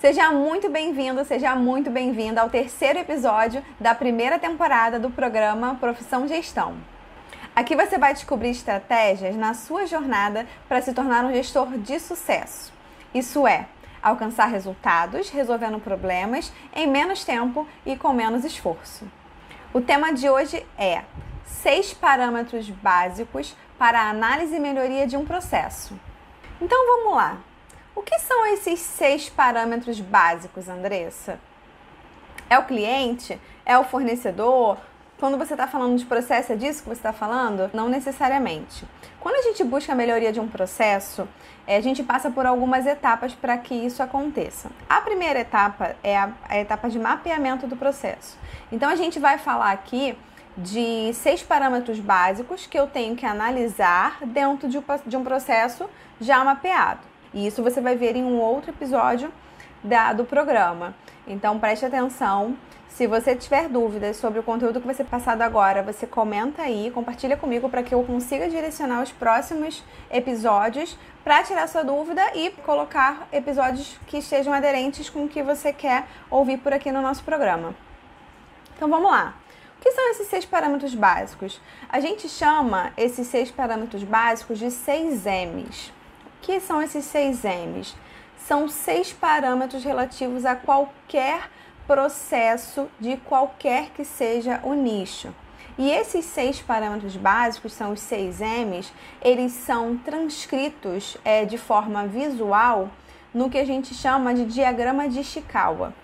Seja muito bem-vindo, seja muito bem-vinda ao terceiro episódio da primeira temporada do programa Profissão Gestão. Aqui você vai descobrir estratégias na sua jornada para se tornar um gestor de sucesso. Isso é, alcançar resultados resolvendo problemas em menos tempo e com menos esforço. O tema de hoje é seis parâmetros básicos para a análise e melhoria de um processo. Então vamos lá. O que são esses seis parâmetros básicos, Andressa? É o cliente? É o fornecedor? Quando você está falando de processo, é disso que você está falando? Não necessariamente. Quando a gente busca a melhoria de um processo, é, a gente passa por algumas etapas para que isso aconteça. A primeira etapa é a, a etapa de mapeamento do processo. Então a gente vai falar aqui de seis parâmetros básicos que eu tenho que analisar dentro de um processo já mapeado. E isso você vai ver em um outro episódio da, do programa. Então preste atenção. Se você tiver dúvidas sobre o conteúdo que vai ser passado agora, você comenta aí, compartilha comigo para que eu consiga direcionar os próximos episódios para tirar sua dúvida e colocar episódios que estejam aderentes com o que você quer ouvir por aqui no nosso programa. Então vamos lá. O que são esses seis parâmetros básicos? A gente chama esses seis parâmetros básicos de seis M's. Que são esses seis M's? São seis parâmetros relativos a qualquer processo de qualquer que seja o nicho. E esses seis parâmetros básicos, são os seis M's, eles são transcritos é, de forma visual no que a gente chama de diagrama de Ishikawa.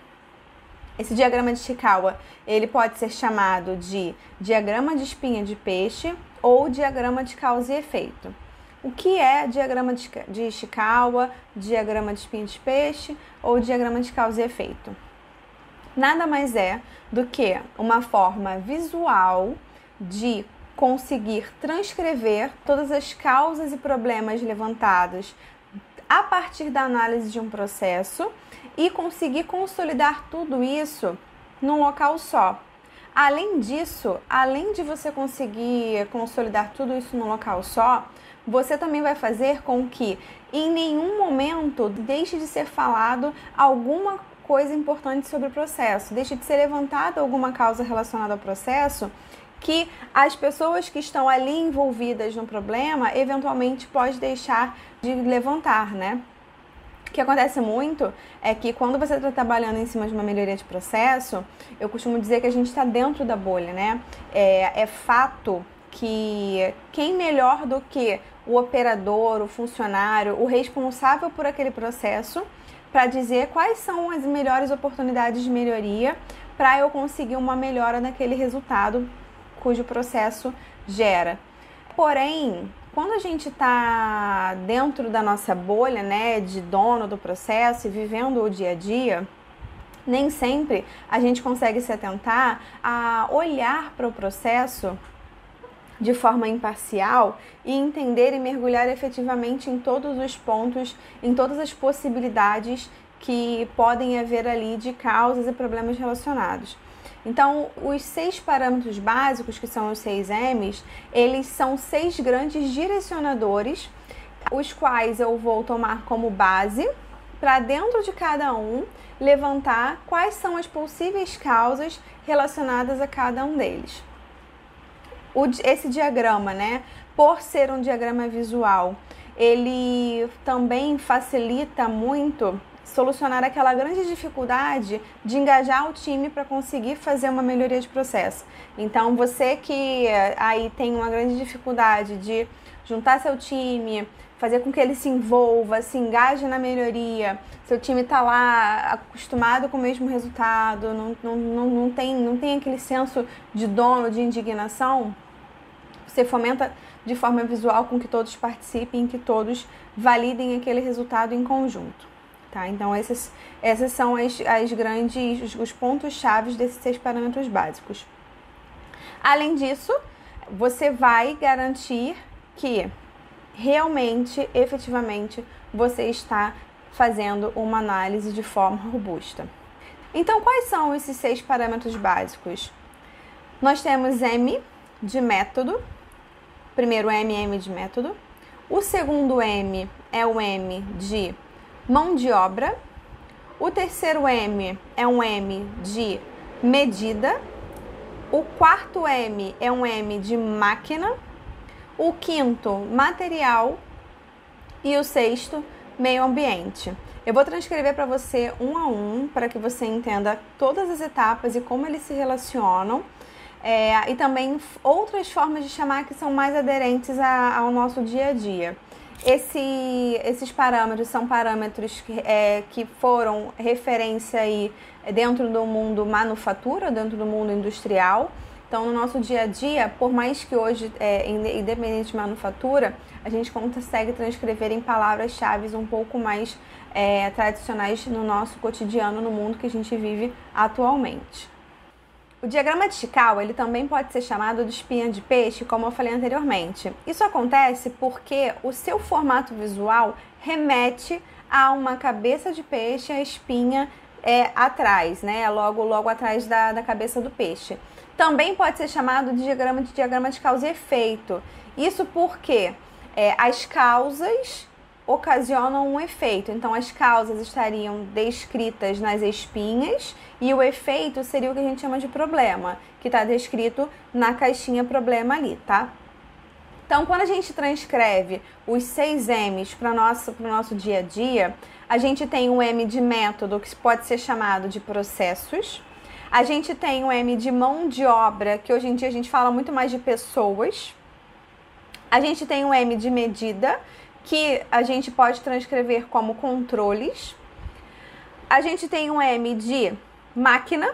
Esse diagrama de Ishikawa, ele pode ser chamado de diagrama de espinha de peixe ou diagrama de causa e efeito. O que é diagrama de Ishikawa, diagrama de espinha de peixe ou diagrama de causa e efeito? Nada mais é do que uma forma visual de conseguir transcrever todas as causas e problemas levantados a partir da análise de um processo e conseguir consolidar tudo isso num local só. Além disso, além de você conseguir consolidar tudo isso num local só, você também vai fazer com que em nenhum momento deixe de ser falado alguma coisa importante sobre o processo, deixe de ser levantada alguma causa relacionada ao processo que as pessoas que estão ali envolvidas no problema eventualmente pode deixar de levantar, né? que acontece muito é que quando você está trabalhando em cima de uma melhoria de processo, eu costumo dizer que a gente está dentro da bolha, né? É, é fato que quem melhor do que o operador, o funcionário, o responsável por aquele processo, para dizer quais são as melhores oportunidades de melhoria para eu conseguir uma melhora naquele resultado cujo processo gera. Porém, quando a gente está dentro da nossa bolha, né, de dono do processo e vivendo o dia a dia, nem sempre a gente consegue se atentar a olhar para o processo de forma imparcial e entender e mergulhar efetivamente em todos os pontos, em todas as possibilidades que podem haver ali de causas e problemas relacionados. Então, os seis parâmetros básicos, que são os seis M's, eles são seis grandes direcionadores, os quais eu vou tomar como base para dentro de cada um levantar quais são as possíveis causas relacionadas a cada um deles. O, esse diagrama, né, por ser um diagrama visual, ele também facilita muito solucionar aquela grande dificuldade de engajar o time para conseguir fazer uma melhoria de processo. Então, você que eh, aí tem uma grande dificuldade de juntar seu time, fazer com que ele se envolva, se engaje na melhoria, seu time está lá acostumado com o mesmo resultado, não, não, não, não, tem, não tem aquele senso de dono, de indignação, você fomenta de forma visual com que todos participem, que todos validem aquele resultado em conjunto. Tá? Então, esses, esses são as, as grandes, os, os pontos chaves desses seis parâmetros básicos. Além disso, você vai garantir que realmente, efetivamente, você está fazendo uma análise de forma robusta. Então, quais são esses seis parâmetros básicos? Nós temos M de método, primeiro M, M de método. O segundo M é o M de mão de obra. O terceiro M é um M de medida. O quarto M é um M de máquina. O quinto, material. E o sexto, meio ambiente. Eu vou transcrever para você um a um para que você entenda todas as etapas e como eles se relacionam. É, e também outras formas de chamar que são mais aderentes a, ao nosso dia a dia. Esse, esses parâmetros são parâmetros que, é, que foram referência aí dentro do mundo manufatura, dentro do mundo industrial. Então, no nosso dia a dia, por mais que hoje, é, independente de manufatura, a gente consegue transcrever em palavras-chave um pouco mais é, tradicionais no nosso cotidiano, no mundo que a gente vive atualmente. O diagrama Chicago ele também pode ser chamado de espinha de peixe, como eu falei anteriormente. Isso acontece porque o seu formato visual remete a uma cabeça de peixe, a espinha é atrás, né? Logo, logo atrás da, da cabeça do peixe. Também pode ser chamado de diagrama de diagrama de causa e efeito. Isso porque é, as causas ocasionam um efeito. Então, as causas estariam descritas nas espinhas e o efeito seria o que a gente chama de problema, que está descrito na caixinha problema ali, tá? Então, quando a gente transcreve os seis M's para o nosso, nosso dia a dia, a gente tem um M de método, que pode ser chamado de processos. A gente tem um M de mão de obra, que hoje em dia a gente fala muito mais de pessoas. A gente tem um M de medida, que a gente pode transcrever como controles. A gente tem um M de máquina,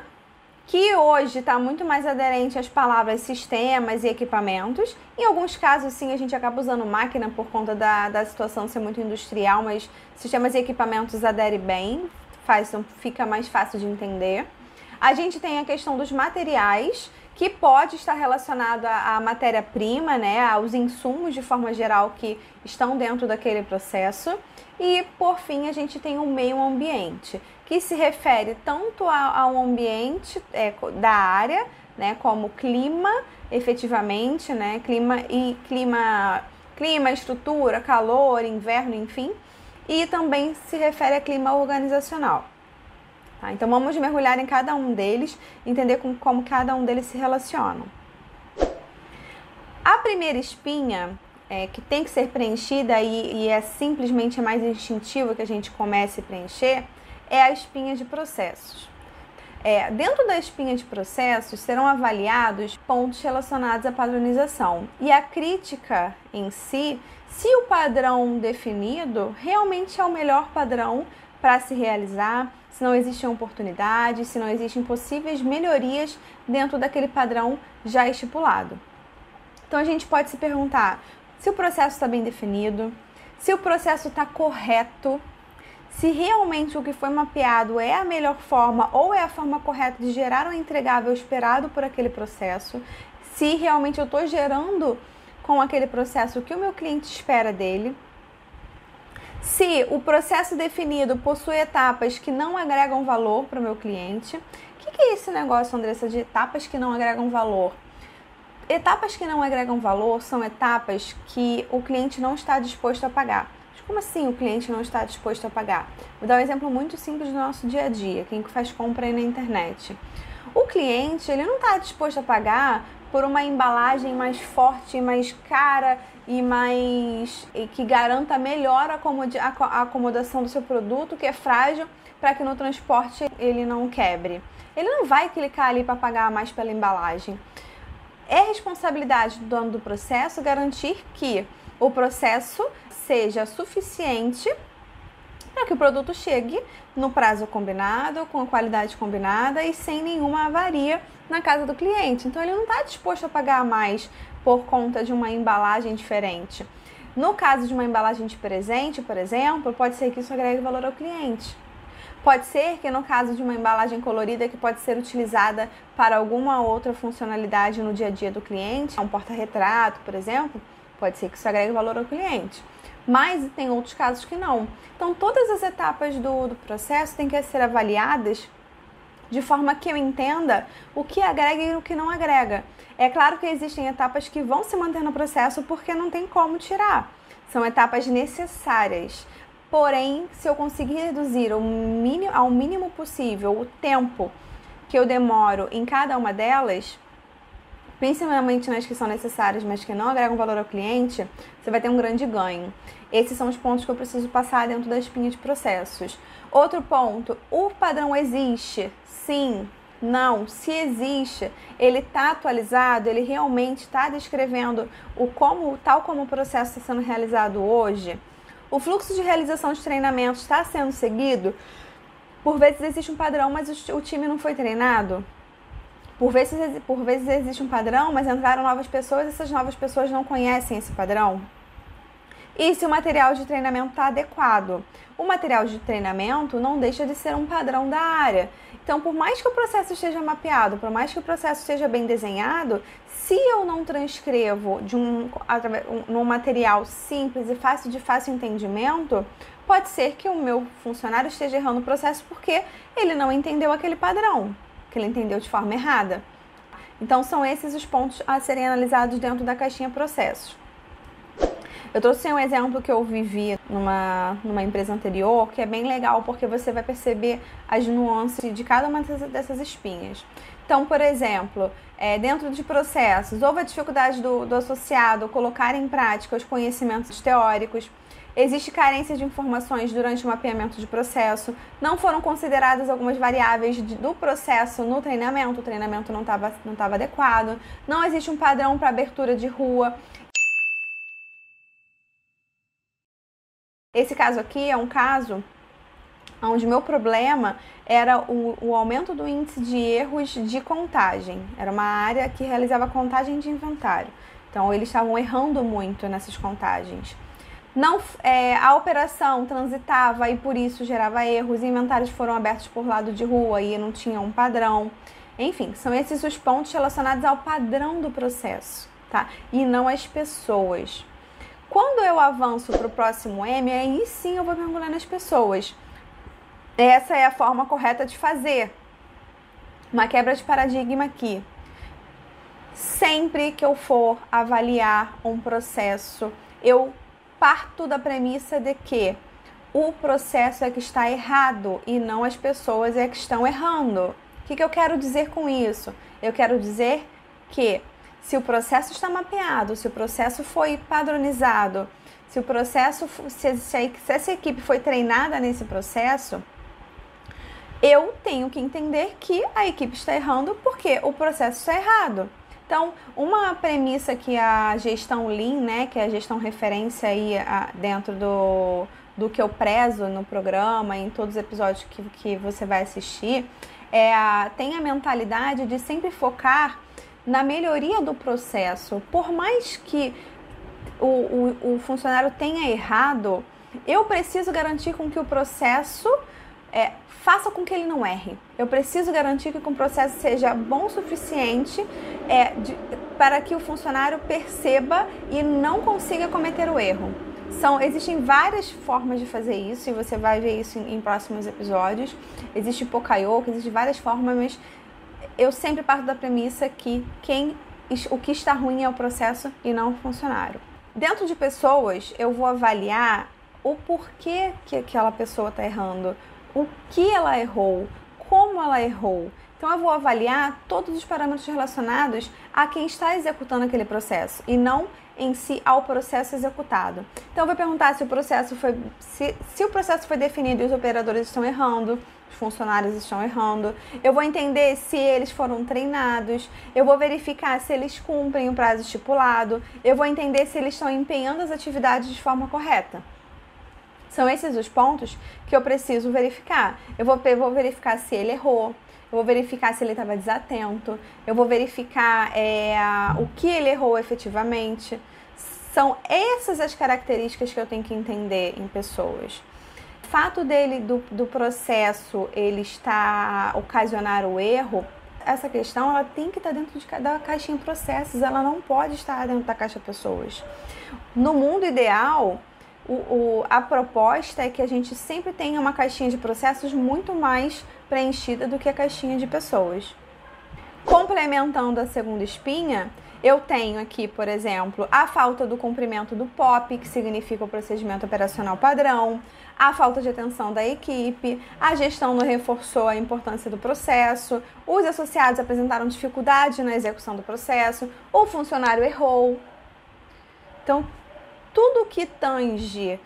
que hoje está muito mais aderente às palavras sistemas e equipamentos. Em alguns casos, sim, a gente acaba usando máquina por conta da, da situação ser muito industrial, mas sistemas e equipamentos adere bem, faz, fica mais fácil de entender. A gente tem a questão dos materiais, que pode estar relacionado à, matéria-prima, né, aos insumos de forma geral que estão dentro daquele processo. E por fim, a gente tem o meio ambiente, que se refere tanto ao ambiente é, da área, né, como clima, efetivamente, né, clima e clima, clima, estrutura, calor, inverno, enfim, e também se refere a clima organizacional. Tá? Então vamos mergulhar em cada um deles, entender com, como cada um deles se relacionam. A primeira espinha é, que tem que ser preenchida e, e é simplesmente mais instintivo que a gente comece a preencher é a espinha de processos. É, dentro da espinha de processos serão avaliados pontos relacionados à padronização e a crítica em si, se o padrão definido realmente é o melhor padrão para se realizar, se não existem oportunidades, se não existem possíveis melhorias dentro daquele padrão já estipulado. Então a gente pode se perguntar se o processo está bem definido, se o processo está correto, se realmente o que foi mapeado é a melhor forma ou é a forma correta de gerar o entregável esperado por aquele processo, se realmente eu estou gerando com aquele processo o que o meu cliente espera dele. Se o processo definido possui etapas que não agregam valor para o meu cliente, o que, que é esse negócio, Andressa, de etapas que não agregam valor? Etapas que não agregam valor são etapas que o cliente não está disposto a pagar. Mas como assim o cliente não está disposto a pagar? Vou dar um exemplo muito simples do nosso dia a dia, quem faz compra aí na internet. O cliente ele não está disposto a pagar por uma embalagem mais forte, mais cara e mais e que garanta melhor a acomodação do seu produto, que é frágil, para que no transporte ele não quebre. Ele não vai clicar ali para pagar mais pela embalagem. É responsabilidade do dono do processo garantir que o processo seja suficiente para que o produto chegue no prazo combinado, com a qualidade combinada e sem nenhuma avaria na casa do cliente. Então ele não está disposto a pagar mais por conta de uma embalagem diferente. No caso de uma embalagem de presente, por exemplo, pode ser que isso agregue valor ao cliente. Pode ser que no caso de uma embalagem colorida que pode ser utilizada para alguma outra funcionalidade no dia a dia do cliente, um porta-retrato, por exemplo, pode ser que isso agregue valor ao cliente. Mas tem outros casos que não. Então, todas as etapas do, do processo têm que ser avaliadas de forma que eu entenda o que agrega e o que não agrega. É claro que existem etapas que vão se manter no processo porque não tem como tirar. São etapas necessárias. Porém, se eu conseguir reduzir ao mínimo, ao mínimo possível o tempo que eu demoro em cada uma delas, principalmente nas que são necessárias, mas que não agregam valor ao cliente, você vai ter um grande ganho. Esses são os pontos que eu preciso passar dentro da espinha de processos. Outro ponto, o padrão existe? Sim, não, se existe, ele está atualizado, ele realmente está descrevendo o como, tal como o processo está sendo realizado hoje. O fluxo de realização de treinamento está sendo seguido. Por vezes existe um padrão, mas o time não foi treinado. Por vezes, por vezes existe um padrão, mas entraram novas pessoas e essas novas pessoas não conhecem esse padrão. E se o material de treinamento está adequado? O material de treinamento não deixa de ser um padrão da área. Então, por mais que o processo esteja mapeado, por mais que o processo esteja bem desenhado, se eu não transcrevo de um, um, num material simples e fácil de fácil entendimento, pode ser que o meu funcionário esteja errando o processo porque ele não entendeu aquele padrão, que ele entendeu de forma errada. Então, são esses os pontos a serem analisados dentro da caixinha processos. Eu trouxe um exemplo que eu vivi numa, numa empresa anterior, que é bem legal porque você vai perceber as nuances de cada uma dessas espinhas. Então, por exemplo, é, dentro de processos, houve a dificuldade do, do associado colocar em prática os conhecimentos teóricos. Existe carência de informações durante o mapeamento de processo. Não foram consideradas algumas variáveis de, do processo no treinamento. O treinamento não estava não adequado. Não existe um padrão para abertura de rua. Esse caso aqui é um caso onde meu problema era o, o, aumento do índice de erros de contagem. Era uma área que realizava contagem de inventário. Então eles estavam errando muito nessas contagens. Não, é, a operação transitava e por isso gerava erros. Inventários foram abertos por lado de rua e não tinha um padrão. Enfim, são esses os pontos relacionados ao padrão do processo, tá? E não às pessoas. Quando eu avanço para o próximo M, aí sim eu vou mergulhar nas pessoas. Essa é a forma correta de fazer. Uma quebra de paradigma aqui. Sempre que eu for avaliar um processo, eu parto da premissa de que o processo é que está errado e não as pessoas é que estão errando. O que, que eu quero dizer com isso? Eu quero dizer que se o processo está mapeado, se o processo foi padronizado, se o processo, se, se, se essa equipe foi treinada nesse processo, eu tenho que entender que a equipe está errando porque o processo está errado. Então, uma premissa que a gestão Lean, né, que é a gestão referência aí a, dentro do, do que eu prezo no programa, em todos os episódios que, que você vai assistir, é a, tem a mentalidade de sempre focar na melhoria do processo. Por mais que o, o, o funcionário tenha errado, eu preciso garantir com que o processo é, faça com que ele não erre. Eu preciso garantir que o processo seja bom o suficiente é, de, para que o funcionário perceba e não consiga cometer o erro. São, existem várias formas de fazer isso e você vai ver isso em, em próximos episódios. Existe Pokayoke, existem várias formas, mas eu sempre parto da premissa que quem o que está ruim é o processo e não o funcionário. Dentro de pessoas, eu vou avaliar o porquê que aquela pessoa está errando, o que ela errou, como ela errou. Então eu vou avaliar todos os parâmetros relacionados a quem está executando aquele processo e não em si ao processo executado. Então eu vou perguntar se o processo foi se, se o processo foi definido e os operadores estão errando, os funcionários estão errando. Eu vou entender se eles foram treinados. Eu vou verificar se eles cumprem o prazo estipulado. Eu vou entender se eles estão empenhando as atividades de forma correta. São esses os pontos que eu preciso verificar. Eu vou, eu vou verificar se ele errou, eu vou verificar se ele estava desatento, eu vou verificar é, o que ele errou efetivamente. São essas as características que eu tenho que entender em pessoas fato dele, do, do processo, ele está ocasionar o erro, essa questão ela tem que estar dentro de, da caixinha processos, ela não pode estar dentro da caixa pessoas. No mundo ideal, o, o, a proposta é que a gente sempre tenha uma caixinha de processos muito mais preenchida do que a caixinha de pessoas. Complementando a segunda espinha, Eu tenho aqui, por exemplo, a falta do cumprimento do POP, que significa o procedimento operacional padrão, a falta de atenção da equipe, a gestão não reforçou a importância do processo, os associados apresentaram dificuldade na execução do processo, o funcionário errou. Então, tudo que tange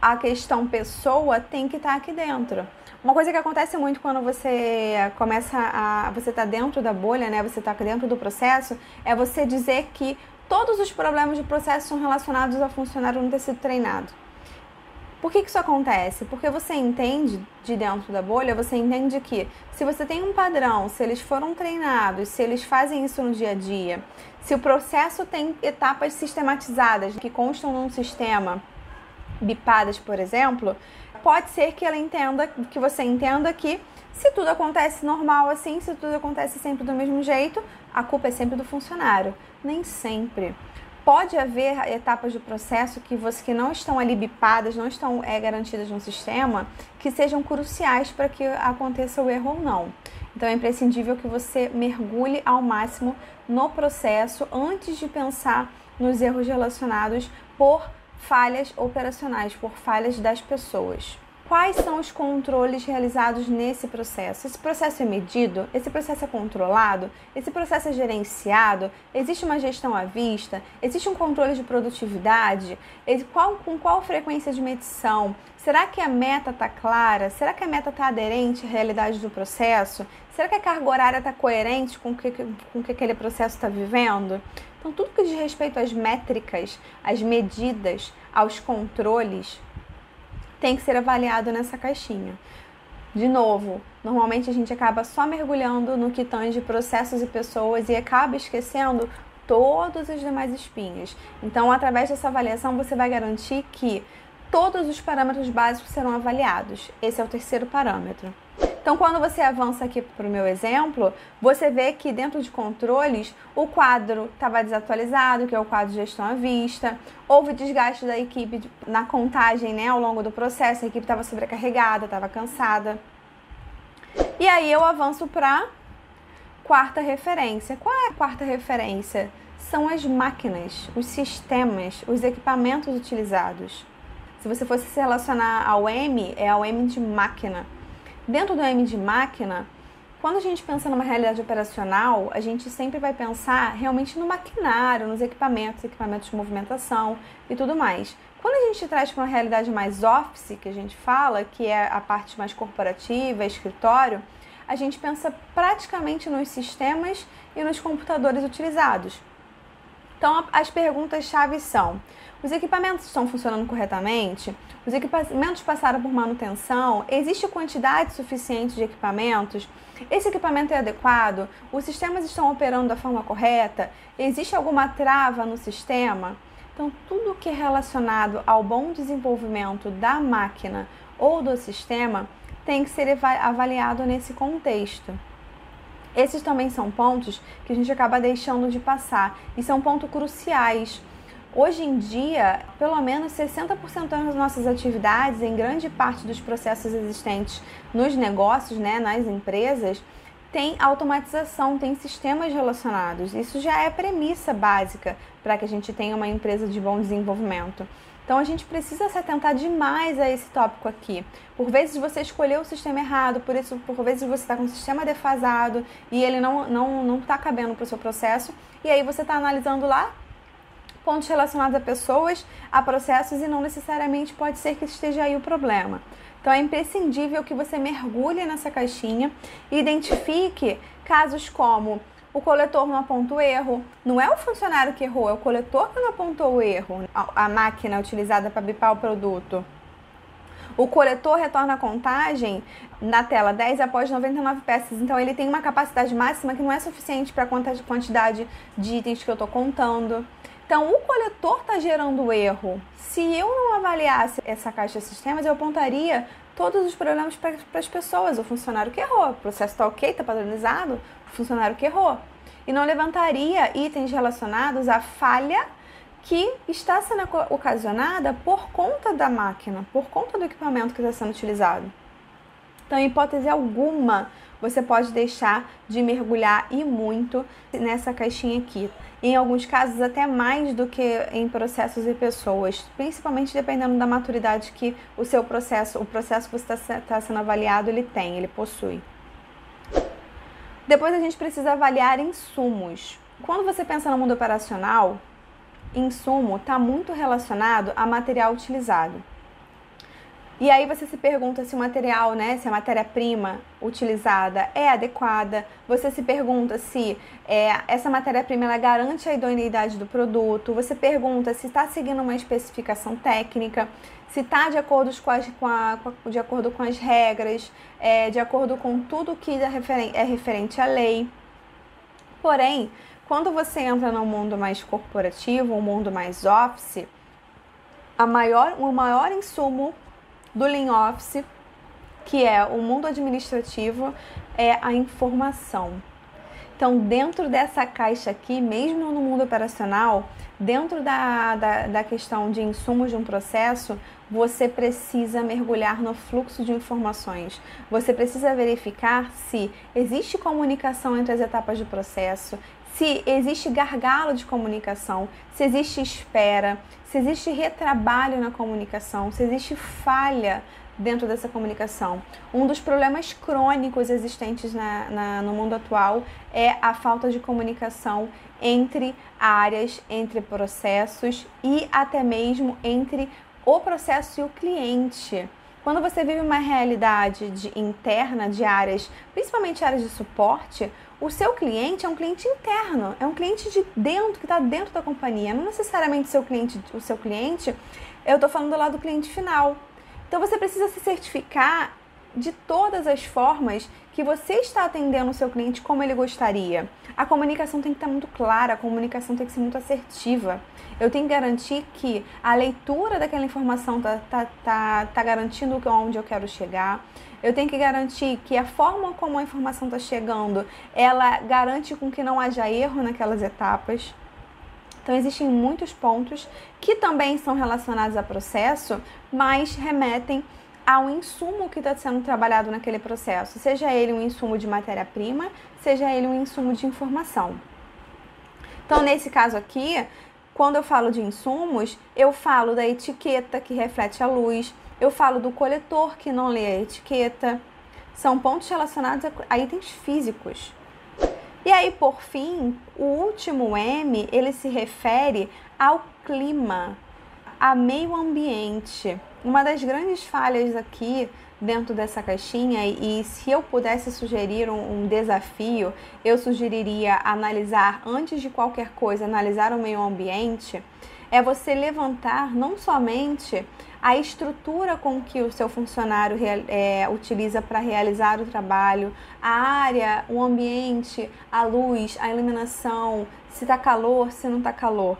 a questão pessoa tem que estar aqui dentro. Uma coisa que acontece muito quando você começa a. você está dentro da bolha, né? Você está dentro do processo, é você dizer que todos os problemas de processo são relacionados ao funcionário não ter sido treinado. Por que, que isso acontece? Porque você entende de dentro da bolha, você entende que se você tem um padrão, se eles foram treinados, se eles fazem isso no dia a dia, se o processo tem etapas sistematizadas que constam num sistema, bipadas, por exemplo, pode ser que ela entenda, que você entenda que se tudo acontece normal assim, se tudo acontece sempre do mesmo jeito, a culpa é sempre do funcionário. Nem sempre pode haver etapas do processo que você que não estão ali bipadas, não estão é, garantidas no sistema, que sejam cruciais para que aconteça o erro ou não. Então é imprescindível que você mergulhe ao máximo no processo antes de pensar nos erros relacionados por falhas operacionais, por falhas das pessoas. Quais são os controles realizados nesse processo? Esse processo é medido? Esse processo é controlado? Esse processo é gerenciado? Existe uma gestão à vista? Existe um controle de produtividade? Qual, com qual frequência de medição? Será que a meta está clara? Será que a meta está aderente à realidade do processo? Será que a carga horária está coerente com o que, com que aquele processo está vivendo? Então, tudo que diz respeito às métricas, às medidas, aos controles, tem que ser avaliado nessa caixinha. De novo, normalmente a gente acaba só mergulhando no que tange processos e pessoas e acaba esquecendo todos os demais espinhos. Então, através dessa avaliação, você vai garantir que todos os parâmetros básicos serão avaliados. Esse é o terceiro parâmetro. Então, quando você avança aqui para o meu exemplo, você vê que dentro de controles o quadro estava desatualizado, que é o quadro de gestão à vista, houve desgaste da equipe na contagem né, ao longo do processo, a equipe estava sobrecarregada, estava cansada. E aí eu avanço para quarta referência. Qual é a quarta referência? São as máquinas, os sistemas, os equipamentos utilizados. Se você fosse se relacionar ao M, é ao M de máquina. Dentro do M de máquina, quando a gente pensa numa realidade operacional, a gente sempre vai pensar realmente no maquinário, nos equipamentos, equipamentos de movimentação e tudo mais. Quando a gente traz para uma realidade mais office, que a gente fala, que é a parte mais corporativa, escritório, a gente pensa praticamente nos sistemas e nos computadores utilizados. Então, as perguntas-chave são: os equipamentos estão funcionando corretamente? Os equipamentos passaram por manutenção? Existe quantidade suficiente de equipamentos? Esse equipamento é adequado? Os sistemas estão operando da forma correta? Existe alguma trava no sistema? Então, tudo que é relacionado ao bom desenvolvimento da máquina ou do sistema tem que ser avaliado nesse contexto. Esses também são pontos que a gente acaba deixando de passar e são pontos cruciais Hoje em dia, pelo menos 60% das nossas atividades, em grande parte dos processos existentes nos negócios, né, nas empresas, tem automatização, tem sistemas relacionados. Isso já é premissa básica para que a gente tenha uma empresa de bom desenvolvimento. Então a gente precisa se atentar demais a esse tópico aqui. Por vezes você escolheu o sistema errado, por isso por vezes você está com o sistema defasado e ele não não não está cabendo para o seu processo. E aí você está analisando lá pontos relacionados a pessoas, a processos e não necessariamente pode ser que esteja aí o problema. Então é imprescindível que você mergulhe nessa caixinha e identifique casos como o coletor não aponta o erro, não é o funcionário que errou, é o coletor que não apontou o erro, a, máquina utilizada para bipar o produto. O coletor retorna a contagem na tela 10 após 99 peças, então ele tem uma capacidade máxima que não é suficiente para a quantidade de itens que eu estou contando. Então, o coletor está gerando erro. Se eu não avaliasse essa caixa de sistemas, eu apontaria todos os problemas para as pessoas. O funcionário que errou, o processo está ok, está padronizado, o funcionário que errou. E não levantaria itens relacionados à falha que está sendo ocasionada por conta da máquina, por conta do equipamento que está sendo utilizado. Então, em hipótese alguma, você pode deixar de mergulhar e muito nessa caixinha aqui. Em alguns casos, até mais do que em processos e pessoas, principalmente dependendo da maturidade que o seu processo, o processo que você está tá sendo avaliado, ele tem, ele possui. Depois a gente precisa avaliar insumos. Quando você pensa no mundo operacional, insumo está muito relacionado a material utilizado. E aí você se pergunta se o material, né, se a matéria-prima utilizada é adequada. Você se pergunta se é, essa matéria-prima ela garante a idoneidade do produto. Você pergunta se está seguindo uma especificação técnica, se está de acordo com, as, com, a, de acordo com as regras, é, de acordo com tudo que é, é referente à lei. Porém, quando você entra num mundo mais corporativo, um mundo mais office, a maior, o maior insumo do Lean Office, que é o mundo administrativo, é a informação. Então, dentro dessa caixa aqui, mesmo no mundo operacional, dentro da, da, da, questão de insumos de um processo, você precisa mergulhar no fluxo de informações. Você precisa verificar se existe comunicação entre as etapas do processo, se existe gargalo de comunicação, se existe espera, se existe retrabalho na comunicação, se existe falha dentro dessa comunicação. Um dos problemas crônicos existentes na, na, no mundo atual é a falta de comunicação entre áreas, entre processos e até mesmo entre o processo e o cliente. Quando você vive uma realidade de, interna de áreas, principalmente áreas de suporte, o seu cliente é um cliente interno, é um cliente de dentro, que está dentro da companhia. Não necessariamente seu cliente, o seu cliente, eu estou falando lá do cliente final. Então você precisa se certificar de todas as formas que você está atendendo o seu cliente como ele gostaria. A comunicação tem que estar muito clara, a comunicação tem que ser muito assertiva. Eu tenho que garantir que a leitura daquela informação está tá, tá, tá garantindo onde eu quero chegar. Eu tenho que garantir que a forma como a informação está chegando, ela garante com que não haja erro naquelas etapas. Então existem muitos pontos que também são relacionados a processo, mas remetem ao insumo que está sendo trabalhado naquele processo, seja ele um insumo de matéria-prima, seja ele um insumo de informação. Então, nesse caso aqui, quando eu falo de insumos, eu falo da etiqueta que reflete a luz, eu falo do coletor que não lê a etiqueta. São pontos relacionados a itens físicos. E aí, por fim, o último M, ele se refere ao clima, a meio ambiente. Uma das grandes falhas aqui dentro dessa caixinha, e se eu pudesse sugerir um, um, desafio, eu sugeriria analisar, antes de qualquer coisa, analisar o meio ambiente, é você levantar não somente a estrutura com que o seu funcionário é, utiliza para realizar o trabalho, a área, o ambiente, a luz, a iluminação, se está calor, se não está calor,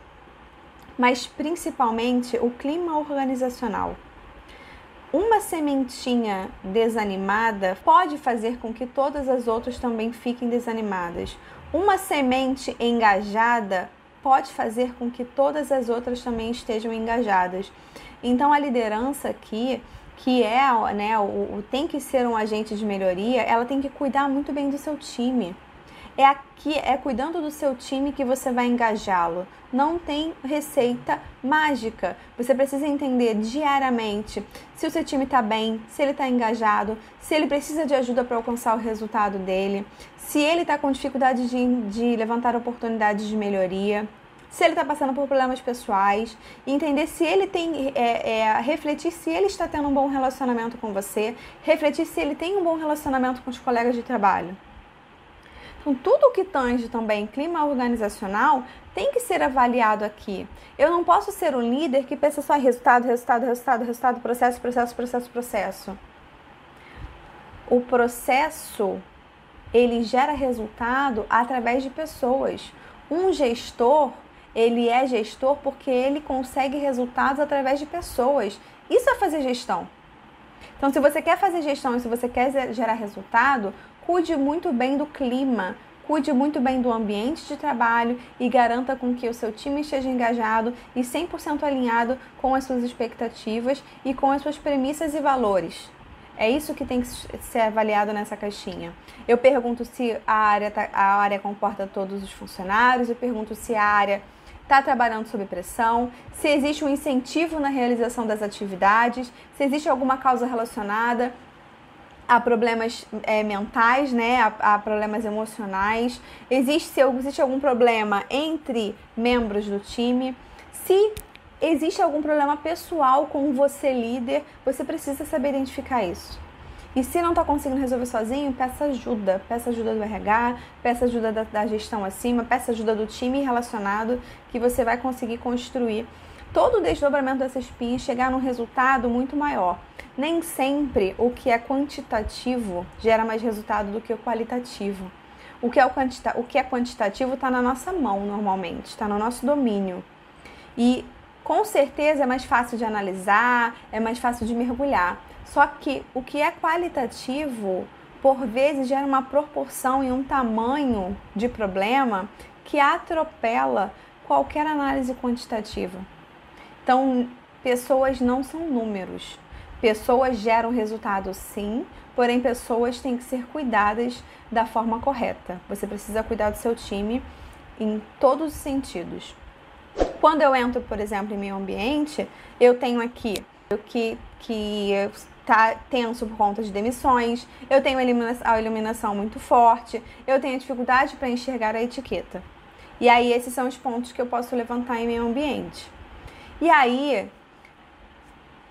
mas principalmente o clima organizacional. Uma sementinha desanimada pode fazer com que todas as outras também fiquem desanimadas. Uma semente engajada pode fazer com que todas as outras também estejam engajadas. Então a liderança aqui, que é, né, o, o tem que ser um agente de melhoria, ela tem que cuidar muito bem do seu time. É aqui, é cuidando do seu time que você vai engajá-lo. Não tem receita mágica. Você precisa entender diariamente se o seu time está bem, se ele está engajado, se ele precisa de ajuda para alcançar o resultado dele, se ele está com dificuldade de, de levantar oportunidades de melhoria se ele está passando por problemas pessoais, entender se ele tem, é, é, refletir se ele está tendo um bom relacionamento com você, refletir se ele tem um bom relacionamento com os colegas de trabalho. Então, tudo o que tange também clima organizacional tem que ser avaliado aqui. Eu não posso ser um líder que pensa só em resultado, resultado, resultado, resultado, processo, processo, processo, processo. O processo ele gera resultado através de pessoas. Um gestor ele é gestor porque ele consegue resultados através de pessoas. Isso é fazer gestão. Então, se você quer fazer gestão e se você quer gerar resultado, cuide muito bem do clima, cuide muito bem do ambiente de trabalho e garanta com que o seu time esteja engajado e 100% alinhado com as suas expectativas e com as suas premissas e valores. É isso que tem que ser avaliado nessa caixinha. Eu pergunto se a área, tá, a área comporta todos os funcionários, eu pergunto se a área está trabalhando sob pressão, se existe um incentivo na realização das atividades, se existe alguma causa relacionada a problemas é, mentais, né, a, a, problemas emocionais, existe, se existe algum problema entre membros do time, se existe algum problema pessoal com você líder, você precisa saber identificar isso. E se não está conseguindo resolver sozinho, peça ajuda. Peça ajuda do RH, peça ajuda da, da gestão acima, peça ajuda do time relacionado, que você vai conseguir construir todo o desdobramento dessa espinha e chegar num resultado muito maior. Nem sempre o que é quantitativo gera mais resultado do que o qualitativo. O que é, o quantita o que é quantitativo está na nossa mão normalmente, está no nosso domínio. E com certeza é mais fácil de analisar, é mais fácil de mergulhar. Só que o que é qualitativo, por vezes, gera uma proporção e um tamanho de problema que atropela qualquer análise quantitativa. Então, pessoas não são números. Pessoas geram resultado sim, porém pessoas têm que ser cuidadas da forma correta. Você precisa cuidar do seu time em todos os sentidos. Quando eu entro, por exemplo, em meio ambiente, eu tenho aqui o que, que tá tenso por conta de demissões, eu tenho a iluminação muito forte, eu tenho dificuldade para enxergar a etiqueta. E aí, esses são os pontos que eu posso levantar em meio ambiente. E aí,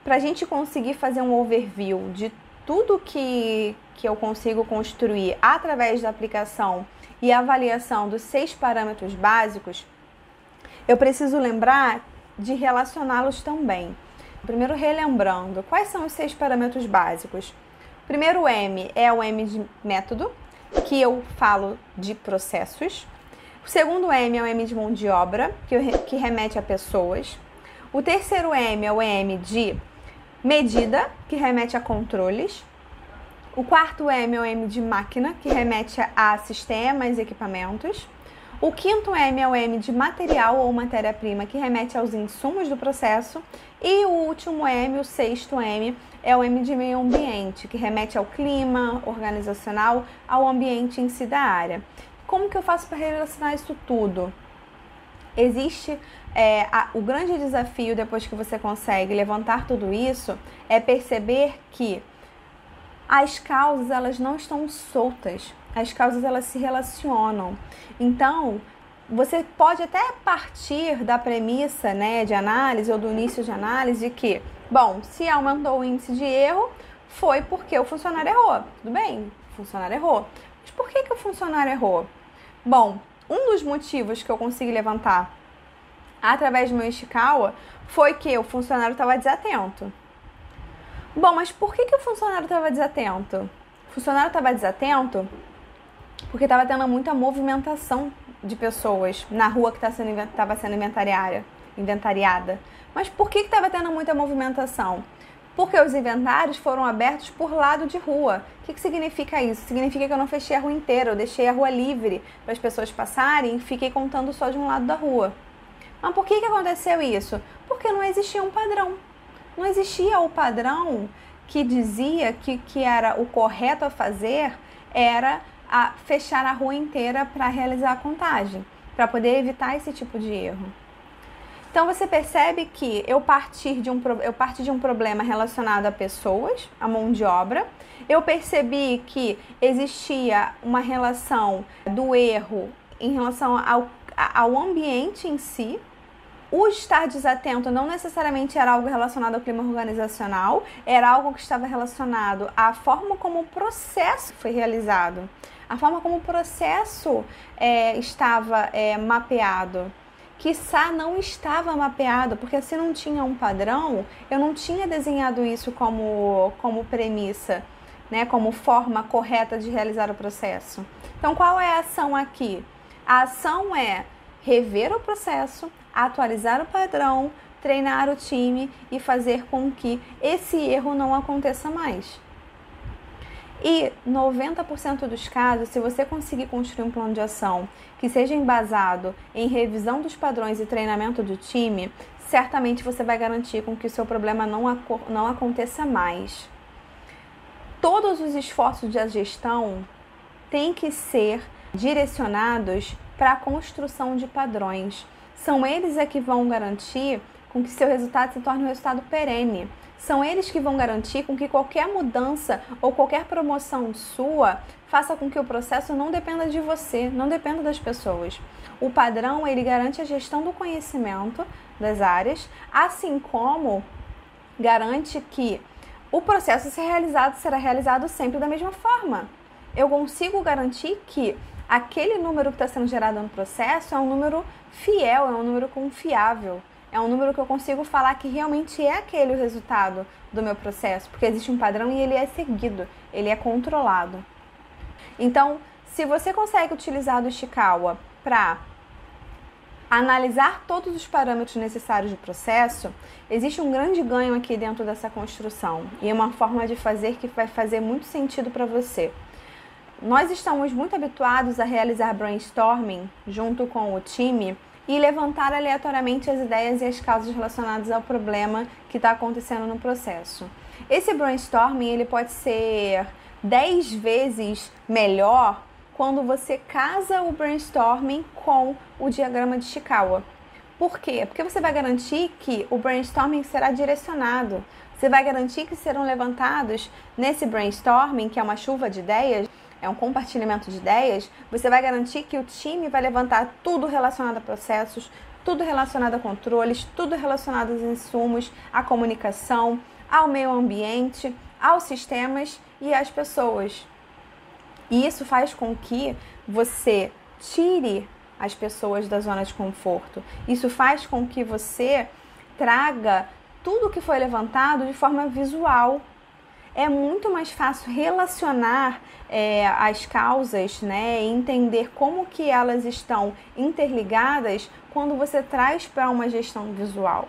para a gente conseguir fazer um overview de tudo que, que eu consigo construir através da aplicação e avaliação dos seis parâmetros básicos, eu preciso lembrar de relacioná-los também. Primeiro, relembrando, quais são os seis parâmetros básicos? Primeiro M é o M de método, que eu falo de processos. O segundo M é o M de mão de obra, que, que remete a pessoas. O terceiro M é o M de medida, que remete a controles. O quarto M é o M de máquina, que remete a sistemas e equipamentos. O quinto M é o M de material ou matéria-prima, que remete aos insumos do processo. E o último M, o sexto M, é o M de meio ambiente, que remete ao clima organizacional, ao ambiente em si da área. Como que eu faço para relacionar isso tudo? Existe é, a, o grande desafio depois que você consegue levantar tudo isso é perceber que as causas elas não estão soltas, as causas elas se relacionam. Então, você pode até partir da premissa né, de análise ou do início de análise de que, bom, se aumentou o índice de erro, foi porque o funcionário errou. Tudo bem, o funcionário errou. Mas por que, que o funcionário errou? Bom, um dos motivos que eu consegui levantar através do meu Ishikawa foi que o funcionário estava desatento. Bom, mas por que, que o funcionário estava desatento? O funcionário estava desatento porque estava tendo muita movimentação de pessoas na rua que estava sendo, sendo inventariada, inventariada. Mas por que estava tendo muita movimentação? Porque os inventários foram abertos por lado de rua. O que, que significa isso? Significa que eu não fechei a rua inteira, eu deixei a rua livre para as pessoas passarem e fiquei contando só de um lado da rua. Mas por que, que aconteceu isso? Porque não existia um padrão. Não existia o padrão que dizia que, que era o correto a fazer era a fechar a rua inteira para realizar a contagem, para poder evitar esse tipo de erro. Então você percebe que eu partir de um, eu parti de um problema relacionado a pessoas, a mão de obra. Eu percebi que existia uma relação do erro em relação ao, ao ambiente em si, o estar desatento não necessariamente era algo relacionado ao clima organizacional, era algo que estava relacionado à forma como o processo foi realizado, a forma como o processo é, estava é, mapeado. Quiçá não estava mapeado, porque se não tinha um padrão, eu não tinha desenhado isso como, como premissa, né, como forma correta de realizar o processo. Então, qual é a ação aqui? A ação é rever o processo, atualizar o padrão, treinar o time e fazer com que esse erro não aconteça mais. E 90% dos casos, se você conseguir construir um plano de ação que seja embasado em revisão dos padrões e treinamento do time, certamente você vai garantir com que o seu problema não, não aconteça mais. todos os esforços de gestão têm que ser direcionados para a construção de padrões. São eles é que vão garantir com que seu resultado se torne um resultado perene. São eles que vão garantir com que qualquer mudança ou qualquer promoção sua faça com que o processo não dependa de você, não dependa das pessoas. O padrão, ele garante a gestão do conhecimento das áreas, assim como garante que o processo ser realizado será realizado sempre da mesma forma. Eu consigo garantir que aquele número que está sendo gerado no processo é um número fiel, é um número confiável. É um número que eu consigo falar que realmente é aquele o resultado do meu processo, porque existe um padrão e ele é seguido, ele é controlado. Então, se você consegue utilizar do Ishikawa para analisar todos os parâmetros necessários do processo, existe um grande ganho aqui dentro dessa construção e é uma forma de fazer que vai fazer muito sentido para você. Nós estamos muito habituados a realizar brainstorming junto com o time e levantar aleatoriamente as ideias e as causas relacionadas ao problema que está acontecendo no processo. Esse brainstorming ele pode ser 10 vezes melhor quando você casa o brainstorming com o diagrama de Chikawa. Por quê? Porque você vai garantir que o brainstorming será direcionado. Você vai garantir que serão levantados nesse brainstorming, que é uma chuva de ideias, é um compartilhamento de ideias, você vai garantir que o time vai levantar tudo relacionado a processos, tudo relacionado a controles, tudo relacionado aos insumos, à comunicação, ao meio ambiente, aos sistemas e às pessoas. E isso faz com que você tire as pessoas da zona de conforto. Isso faz com que você traga tudo que foi levantado de forma visual. É muito mais fácil relacionar é, as causas, né, entender como que elas estão interligadas quando você traz para uma gestão visual.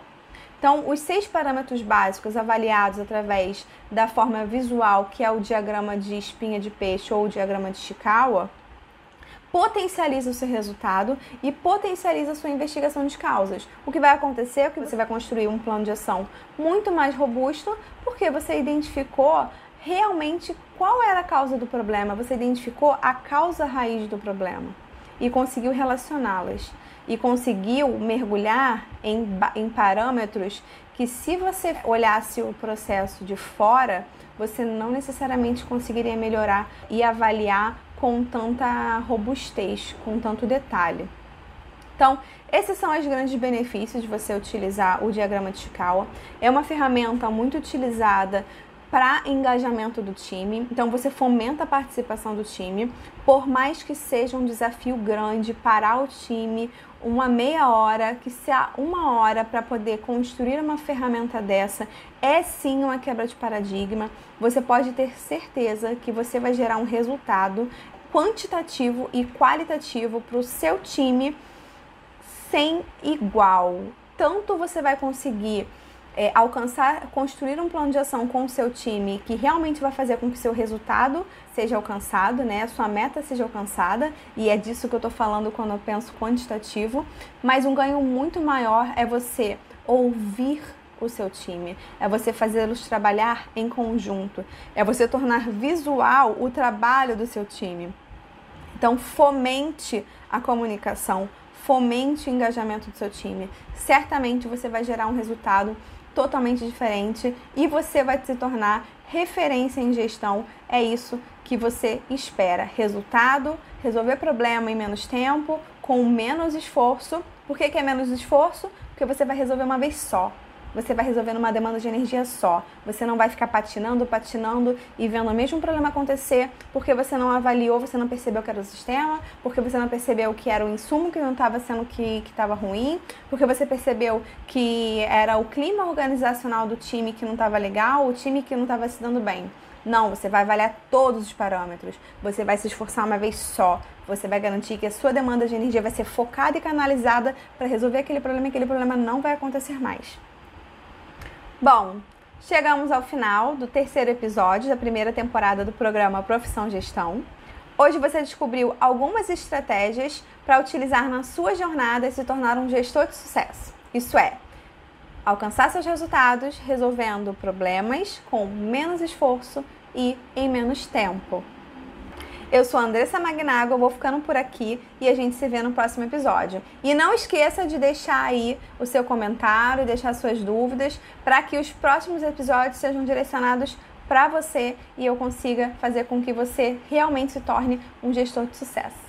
Então, os seis parâmetros básicos avaliados através da forma visual, que é o diagrama de espinha de peixe ou o diagrama de Chikawa, potencializa o seu resultado e potencializa a sua investigação de causas. O que vai acontecer é que você vai construir um plano de ação muito mais robusto, porque você identificou realmente qual era a causa do problema, você identificou a causa raiz do problema e conseguiu relacioná-las e conseguiu mergulhar em, em parâmetros que, se você olhasse o processo de fora, você não necessariamente conseguiria melhorar e avaliar com tanta robustez, com tanto detalhe. Então, esses são os grandes benefícios de você utilizar o diagrama de Chikawa. É uma ferramenta muito utilizada para engajamento do time. Então você fomenta a participação do time, por mais que seja um desafio grande parar o time uma meia hora, que se há uma hora para poder construir uma ferramenta dessa, é sim uma quebra de paradigma. Você pode ter certeza que você vai gerar um resultado quantitativo e qualitativo para o seu time sem igual. Tanto você vai conseguir é, alcançar, construir um plano de ação com o seu time que realmente vai fazer com que seu resultado seja alcançado, né? A sua meta seja alcançada, e é disso que eu tô falando quando eu penso quantitativo. Mas um ganho muito maior é você ouvir o seu time, é você fazê-los trabalhar em conjunto, é você tornar visual o trabalho do seu time. Então, fomente a comunicação, fomente o engajamento do seu time. Certamente você vai gerar um resultado totalmente diferente e você vai se tornar referência em gestão. É isso que você espera. Resultado, resolver problema em menos tempo, com menos esforço. Por que, que é menos esforço? Porque você vai resolver uma vez só você vai resolvendo uma demanda de energia só. Você não vai ficar patinando, patinando e vendo o mesmo problema acontecer porque você não avaliou, você não percebeu que era o sistema, porque você não percebeu que era o insumo que não estava sendo que estava ruim, porque você percebeu que era o clima organizacional do time que não estava legal, o time que não estava se dando bem. Não, você vai avaliar todos os parâmetros. Você vai se esforçar uma vez só. Você vai garantir que a sua demanda de energia vai ser focada e canalizada para resolver aquele problema e aquele problema não vai acontecer mais. Bom, chegamos ao final do terceiro episódio da primeira temporada do programa Profissão Gestão. Hoje você descobriu algumas estratégias para utilizar na sua jornada e se tornar um gestor de sucesso. Isso é, alcançar seus resultados resolvendo problemas com menos esforço e em menos tempo. Eu sou a Andressa Magnago, vou ficando por aqui e a gente se vê no próximo episódio. E não esqueça de deixar aí o seu comentário, deixar suas dúvidas, para que os próximos episódios sejam direcionados para você e eu consiga fazer com que você realmente se torne um gestor de sucesso.